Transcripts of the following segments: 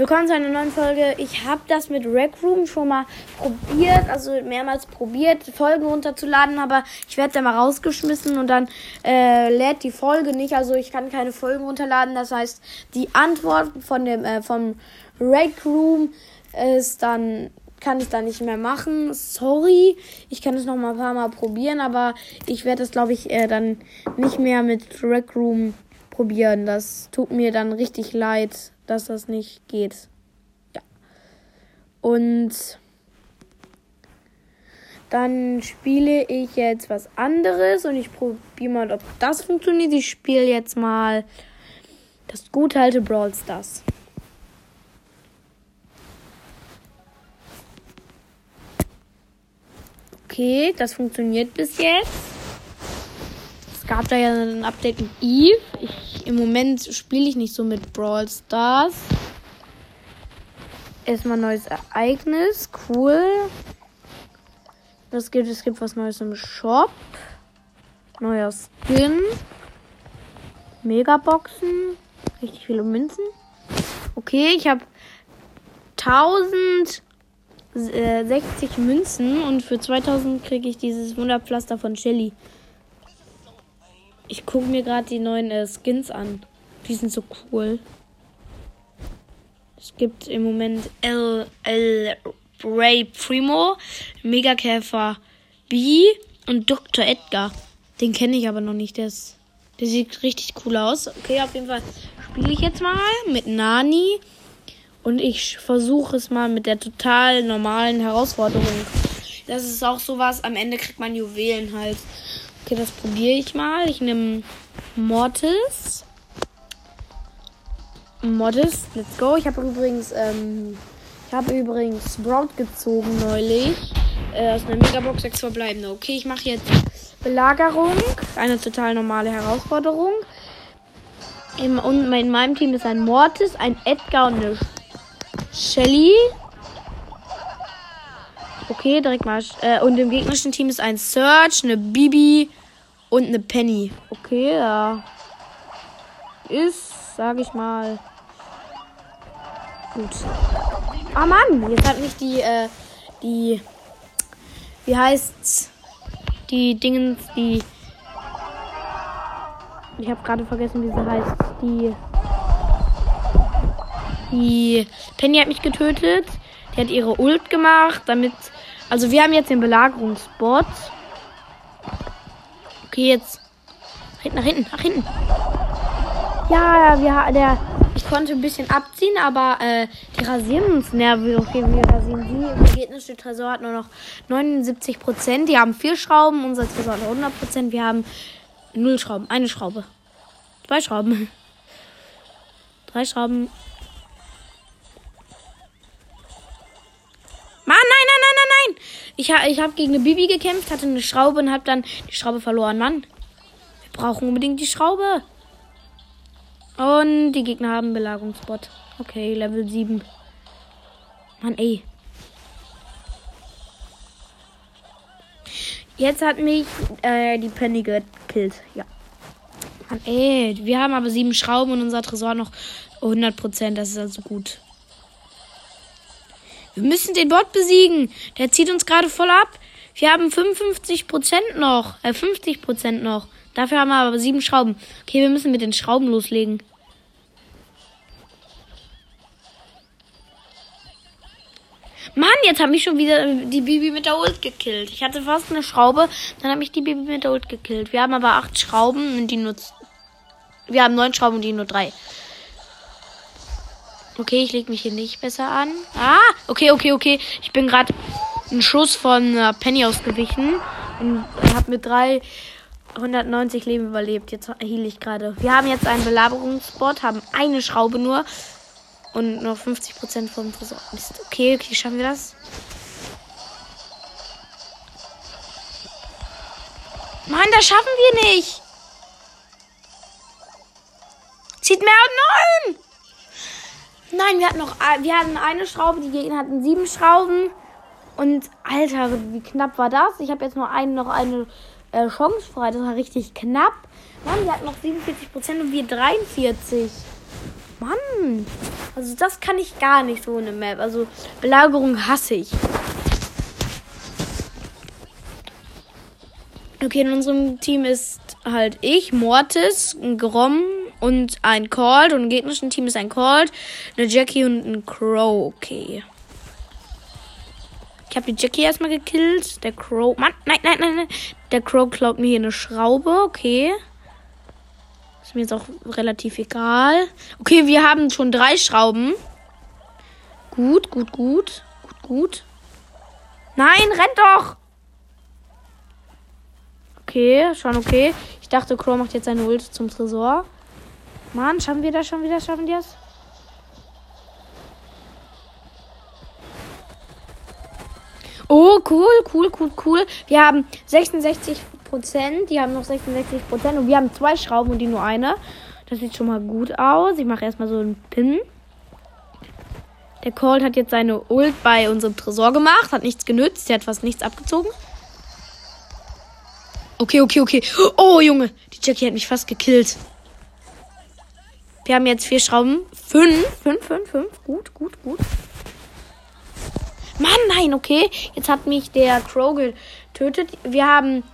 Willkommen zu einer neuen Folge. Ich habe das mit Rec Room schon mal probiert, also mehrmals probiert, Folgen runterzuladen, aber ich werde da mal rausgeschmissen und dann äh, lädt die Folge nicht, also ich kann keine Folgen runterladen. Das heißt, die Antwort von dem äh, vom Rec Room ist dann kann ich da nicht mehr machen. Sorry, ich kann es noch mal ein paar Mal probieren, aber ich werde es glaube ich äh, dann nicht mehr mit Rec Room probieren. Das tut mir dann richtig leid, dass das nicht geht. Ja. Und dann spiele ich jetzt was anderes und ich probiere mal, ob das funktioniert. Ich spiele jetzt mal das gute alte Brawl Stars. Okay, das funktioniert bis jetzt. Es gab da ja ein Update mit Eve. Ich, Im Moment spiele ich nicht so mit Brawl Stars. Erstmal neues Ereignis. Cool. Das gibt, es gibt was Neues im Shop. Neuer Skin. Megaboxen. Richtig viele Münzen. Okay, ich habe 1060 äh, Münzen und für 2000 kriege ich dieses Wunderpflaster von Shelly. Ich gucke mir gerade die neuen äh, Skins an. Die sind so cool. Es gibt im Moment El, El Ray Primo, Megakäfer B und Dr. Edgar. Den kenne ich aber noch nicht. Der, ist, der sieht richtig cool aus. Okay, auf jeden Fall spiele ich jetzt mal mit Nani. Und ich versuche es mal mit der total normalen Herausforderung. Das ist auch sowas. Am Ende kriegt man Juwelen halt. Okay, das probiere ich mal. Ich nehme Mortis. Mortis, let's go. Ich habe übrigens, ähm, ich habe übrigens Sprout gezogen neulich. Äh, aus einer Megabox sechs verbleibende. Okay, ich mache jetzt Belagerung. Eine total normale Herausforderung. Im, und in meinem Team ist ein Mortis, ein Edgar und eine Shelly. Okay, direkt mal. Äh, und im gegnerischen Team ist ein Search, eine Bibi und eine Penny. Okay, ja. Ist, sag ich mal. Gut. Ah Mann, jetzt hat mich die, äh, die. Wie heißt's? Die Dingens, die. Ich habe gerade vergessen, wie sie heißt. Die. Die Penny hat mich getötet. Die hat ihre Ult gemacht, damit. Also wir haben jetzt den Belagerungsbot. Okay, jetzt. Hinten, nach hinten, nach hinten. Ja, wir, der, ich konnte ein bisschen abziehen, aber äh, die rasieren uns nervig. Okay, wir rasieren die. Unser gegnerische Tresor hat nur noch 79 Prozent. Die haben vier Schrauben, unser Tresor hat 100 Prozent. Wir haben null Schrauben, eine Schraube, zwei Schrauben, drei Schrauben. Mann, nein, nein, nein, nein, nein! Ich, ha ich habe gegen eine Bibi gekämpft, hatte eine Schraube und habe dann die Schraube verloren. Mann, wir brauchen unbedingt die Schraube. Und die Gegner haben Belagerungsbot. Okay, Level 7. Mann, ey. Jetzt hat mich äh, die Penny gekillt. Ja. Mann, ey. Wir haben aber sieben Schrauben und unser Tresor noch 100%. Das ist also gut. Wir müssen den Bot besiegen. Der zieht uns gerade voll ab. Wir haben 55% noch. Äh, 50% noch. Dafür haben wir aber sieben Schrauben. Okay, wir müssen mit den Schrauben loslegen. Mann, jetzt hat mich schon wieder die Bibi mit der Ult gekillt. Ich hatte fast eine Schraube, dann hat mich die Bibi mit der Ult gekillt. Wir haben aber acht Schrauben und die nur. Wir haben neun Schrauben und die nur drei. Okay, ich lege mich hier nicht besser an. Ah, okay, okay, okay. Ich bin gerade einen Schuss von äh, Penny ausgewichen und habe mit drei 190 Leben überlebt. Jetzt heal ich gerade. Wir haben jetzt einen Belagerungsbot, haben eine Schraube nur. Und noch 50% vom Tresor. Mist. Okay, okay, schaffen wir das? Mann, das schaffen wir nicht. Zieht mehr neun. Nein, wir hatten noch wir hatten eine Schraube, die Gegner hatten sieben Schrauben. Und Alter, wie knapp war das? Ich habe jetzt nur eine, noch eine äh, Chance frei. Das war richtig knapp. Mann, wir hatten noch 47% und wir 43. Mann. Also das kann ich gar nicht so eine Map. Also Belagerung hasse ich. Okay, in unserem Team ist halt ich, Mortis, Grom und ein Cold. Und im gegnerischen Team ist ein Cold, eine Jackie und ein Crow. Okay. Ich habe die Jackie erstmal gekillt. Der Crow. Mann, nein, nein, nein, nein. Der Crow klaut mir hier eine Schraube. Okay. Ist mir jetzt auch relativ egal. Okay, wir haben schon drei Schrauben. Gut, gut, gut. Gut, gut. Nein, rennt doch! Okay, schon okay. Ich dachte, Crow macht jetzt seine Ult zum Tresor. Mann, schaffen wir das schon wieder? Schaffen wir das? Oh, cool, cool, cool, cool. Wir haben 66 Prozent. Die haben noch 66 Prozent. Und wir haben zwei Schrauben und die nur eine. Das sieht schon mal gut aus. Ich mache erstmal so einen Pin. Der Colt hat jetzt seine Ult bei unserem Tresor gemacht. Hat nichts genützt. Der hat fast nichts abgezogen. Okay, okay, okay. Oh, Junge. Die Jackie hat mich fast gekillt. Wir haben jetzt vier Schrauben. Fünf. Fünf, fünf, fünf. Gut, gut, gut. Mann, nein, okay. Jetzt hat mich der Crow getötet. Wir haben.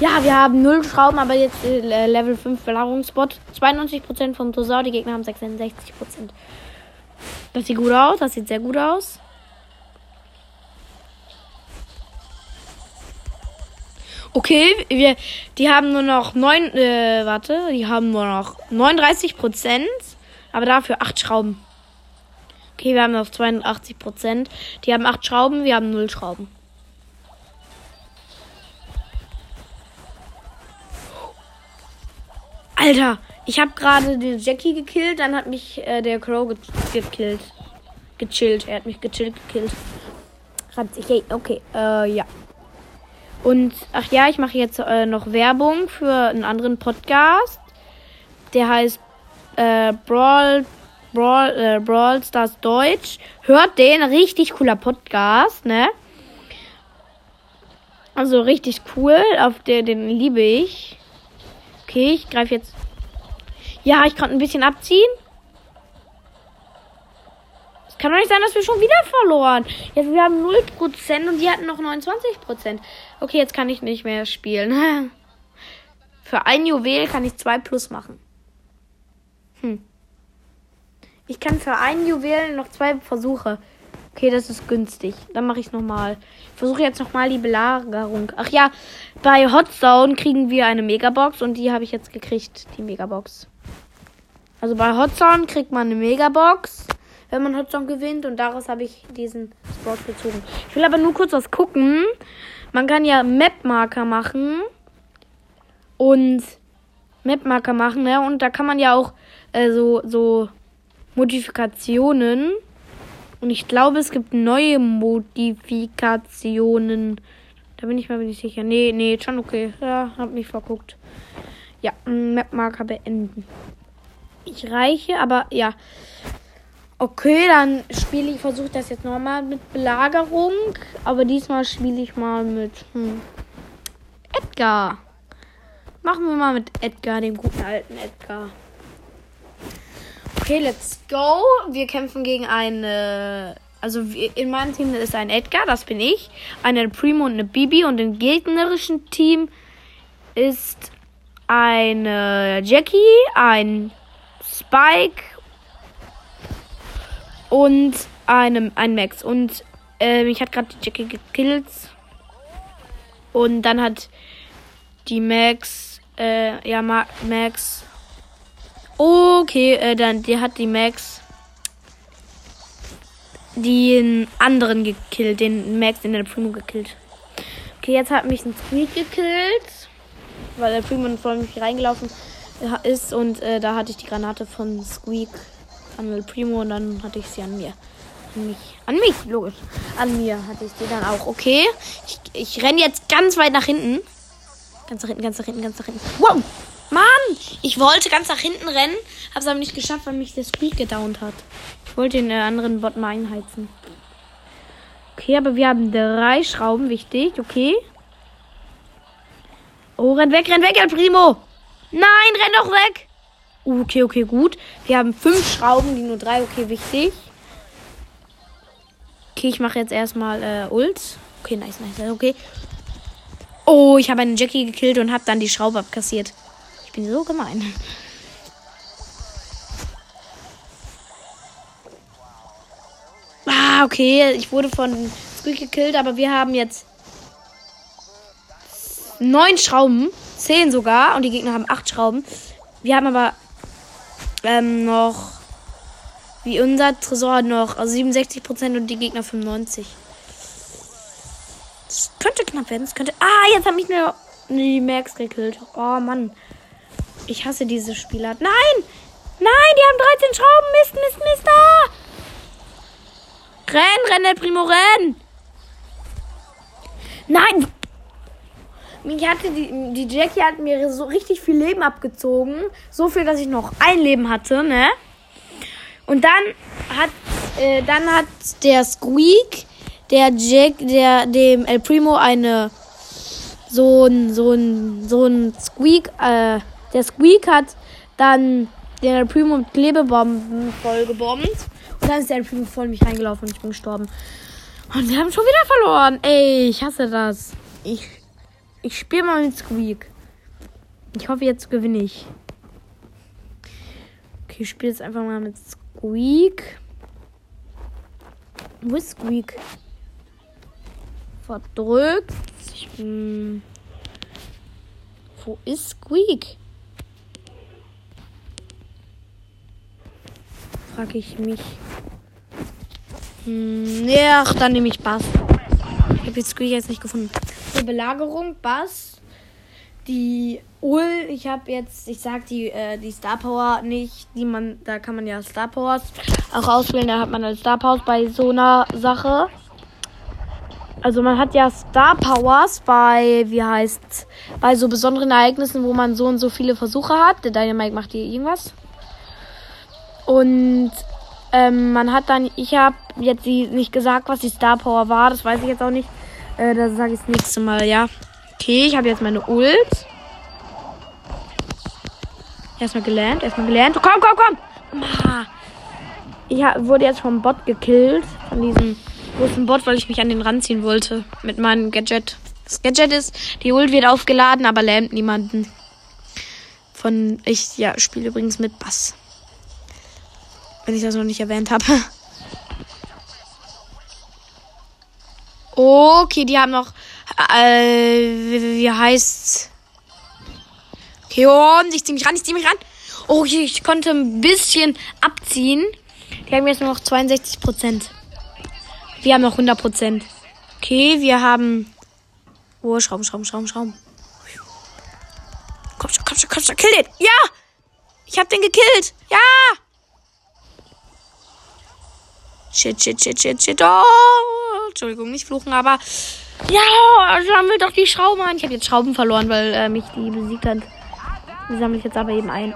Ja, wir haben null Schrauben, aber jetzt äh, Level 5 Belagerungsbot. 92% vom Tresor, die Gegner haben 66%. Das sieht gut aus, das sieht sehr gut aus. Okay, wir, die haben nur noch neun, äh, warte, die haben nur noch 39 Prozent, aber dafür acht Schrauben. Okay, wir haben noch 82 Prozent. Die haben acht Schrauben, wir haben null Schrauben. Alter, ich habe gerade den Jackie gekillt, dann hat mich äh, der Crow ge gekillt. Gechillt, er hat mich gechillt gekillt. Ranzig, okay, äh, ja. Und ach ja, ich mache jetzt äh, noch Werbung für einen anderen Podcast. Der heißt äh, Brawl, Brawl, äh, Brawl Stars Deutsch. Hört den, richtig cooler Podcast, ne? Also richtig cool, auf der, den liebe ich. Okay, ich greife jetzt. Ja, ich konnte ein bisschen abziehen. Kann doch nicht sein, dass wir schon wieder verloren. Jetzt, wir haben 0% und die hatten noch 29%. Okay, jetzt kann ich nicht mehr spielen. Für ein Juwel kann ich 2 plus machen. Hm. Ich kann für ein Juwel noch zwei Versuche. Okay, das ist günstig. Dann mache ich es nochmal. Ich versuche jetzt nochmal die Belagerung. Ach ja, bei Hot Zone kriegen wir eine Megabox und die habe ich jetzt gekriegt, die Megabox. Also bei Hot Zone kriegt man eine Megabox wenn man Hotzone gewinnt. Und daraus habe ich diesen Sport gezogen. Ich will aber nur kurz was gucken. Man kann ja Map-Marker machen. Und Map-Marker machen, ne? Und da kann man ja auch äh, so, so Modifikationen. Und ich glaube, es gibt neue Modifikationen. Da bin ich mal nicht sicher. Nee, nee, schon okay. Ja, hab mich verguckt. Ja, Map-Marker beenden. Ich reiche, aber ja. Okay, dann spiele ich, versuche das jetzt nochmal mit Belagerung. Aber diesmal spiele ich mal mit hm, Edgar. Machen wir mal mit Edgar, dem guten alten Edgar. Okay, let's go. Wir kämpfen gegen eine. Also in meinem Team ist ein Edgar, das bin ich. Eine Primo und eine Bibi. Und im gegnerischen Team ist eine Jackie, ein Spike und einem ein Max. Und äh, ich hat gerade die Jackie gekillt. Und dann hat die Max, äh, ja, Ma Max. Okay, äh, dann die hat die Max den anderen gekillt, den Max, den der Primo gekillt. Okay, jetzt hat mich ein Squeak gekillt, weil der Primo vor mich reingelaufen ist und äh, da hatte ich die Granate von Squeak an El Primo und dann hatte ich sie an mir. An mich. An mich, logisch. An mir hatte ich sie dann auch. Okay. Ich, ich renne jetzt ganz weit nach hinten. Ganz nach hinten, ganz nach hinten, ganz nach hinten. Wow! Mann! Ich wollte ganz nach hinten rennen, hab's aber nicht geschafft, weil mich der Speed gedownt hat. Ich wollte den äh, anderen Bot mal einheizen. Okay, aber wir haben drei Schrauben, wichtig, okay. Oh, renn weg, renn weg, El Primo! Nein, renn doch weg! Okay, okay, gut. Wir haben fünf Schrauben, die nur drei. Okay, wichtig. Okay, ich mache jetzt erstmal äh, Ult. Okay, nice, nice, okay. Oh, ich habe einen Jackie gekillt und habe dann die Schraube abkassiert. Ich bin so gemein. Ah, okay. Ich wurde von Squeak gekillt, aber wir haben jetzt neun Schrauben. Zehn sogar. Und die Gegner haben acht Schrauben. Wir haben aber ähm, noch. Wie unser Tresor noch also 67% und die Gegner 95%. Das könnte knapp werden. Das könnte. Ah, jetzt habe ich eine. Die Max gekillt. Oh Mann. Ich hasse diese Spieler. Nein! Nein, die haben 13 Schrauben. Mist, Mist, Mist. Ah! Renn, renn, El Primo, renn! Nein! Ich hatte die, die Jackie hat mir so richtig viel Leben abgezogen. So viel, dass ich noch ein Leben hatte, ne? Und dann hat, äh, dann hat der Squeak, der Jack, der, dem El Primo eine, so ein, so ein, so ein Squeak, äh, der Squeak hat dann den El Primo mit Klebebomben vollgebombt. Und dann ist der El Primo voll in mich reingelaufen und ich bin gestorben. Und wir haben schon wieder verloren. Ey, ich hasse das. Ich ich spiele mal mit Squeak. Ich hoffe, jetzt gewinne ich. Okay, ich spiele jetzt einfach mal mit Squeak. Wo ist Squeak? Verdrückt. Hm. Wo ist Squeak? Frage ich mich. Hm, ja, ach, dann nehme ich Bass. Ich habe jetzt jetzt nicht gefunden zur Belagerung, Bass. Die Ul, ich habe jetzt, ich sag die, äh, die Star Power nicht, die man, da kann man ja Star Powers auch auswählen, da hat man als Star Powers bei so einer Sache. Also man hat ja Star Powers bei, wie heißt, bei so besonderen Ereignissen, wo man so und so viele Versuche hat. Der Dynamite macht hier irgendwas. Und ähm, man hat dann, ich habe jetzt die, nicht gesagt, was die Star Power war, das weiß ich jetzt auch nicht. Äh, da sage ich das nächste Mal, ja. Okay, ich habe jetzt meine Ult. Erstmal gelernt, erstmal gelernt. Komm, komm, komm! Ich wurde jetzt vom Bot gekillt. Von diesem großen Bot, weil ich mich an den ranziehen wollte. Mit meinem Gadget. Das Gadget ist, die Ult wird aufgeladen, aber lähmt niemanden. Von, ich, ja, spiele übrigens mit Bass. Wenn ich das noch nicht erwähnt habe. Okay, die haben noch. Äh, wie, wie heißt's? Okay, und ich zieh mich ran, ich zieh mich ran. Oh, ich, ich konnte ein bisschen abziehen. Die haben jetzt nur noch 62 Prozent. Wir haben noch 100 Prozent. Okay, wir haben. Oh, Schrauben, Schrauben, Schrauben, Schrauben. Komm schon, komm schon, komm schon, kill den. Ja! Ich hab den gekillt. Ja! Shit, shit, shit, shit, shit. Oh, Entschuldigung, nicht fluchen, aber. Ja, sammelt doch die Schrauben ein. Ich habe jetzt Schrauben verloren, weil äh, mich die besiegt hat. Die sammle ich jetzt aber eben ein.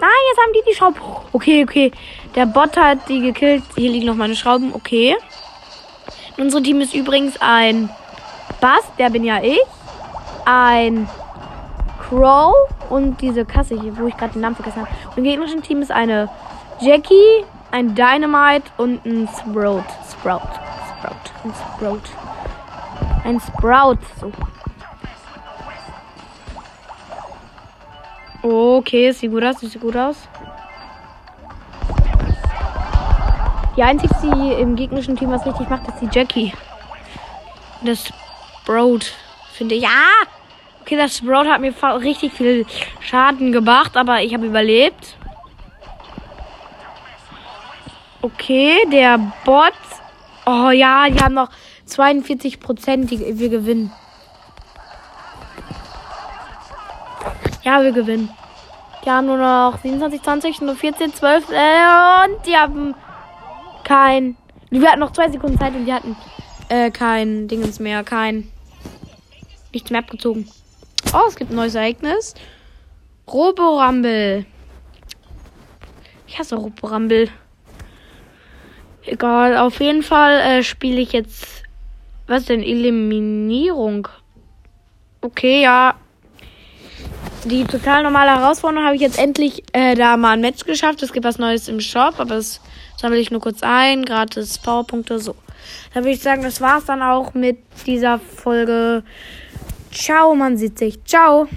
Nein, jetzt haben die die Schrauben. Okay, okay. Der Bot hat die gekillt. Hier liegen noch meine Schrauben. Okay. In unserem Team ist übrigens ein Bass, der bin ja ich. Ein Crow und diese Kasse hier, wo ich gerade den Namen vergessen habe. Und im gegnerischen Team ist eine Jackie, ein Dynamite und ein Sprout. Sprout. Sprout. Ein Sprout. Ein Sprout. So. Okay, sieht gut aus, sieht gut aus. Die einzige, die im gegnerischen Team was richtig macht, ist die Jackie. Das Sprout, finde ich. Ja! Okay, das Sprout hat mir richtig viel Schaden gemacht, aber ich habe überlebt. Okay, der Bot. Oh ja, die haben noch 42 Prozent, wir gewinnen. Ja, wir gewinnen. Die haben nur noch 27, 20, nur 14, 12 äh, und die haben kein. Wir hatten noch zwei Sekunden Zeit und die hatten äh, kein Dingens mehr, kein. Nichts mehr abgezogen. Oh, es gibt ein neues Ereignis. Roborumble. Ich hasse Roborumble. Egal, auf jeden Fall äh, spiele ich jetzt. Was denn? Eliminierung. Okay, ja. die total normale Herausforderung habe ich jetzt endlich äh, da mal ein Match geschafft. Es gibt was Neues im Shop, aber das sammle ich nur kurz ein. Gratis Powerpunkte, so. Da würde ich sagen, das war's dann auch mit dieser Folge. Ciao, man sieht sich. Ciao.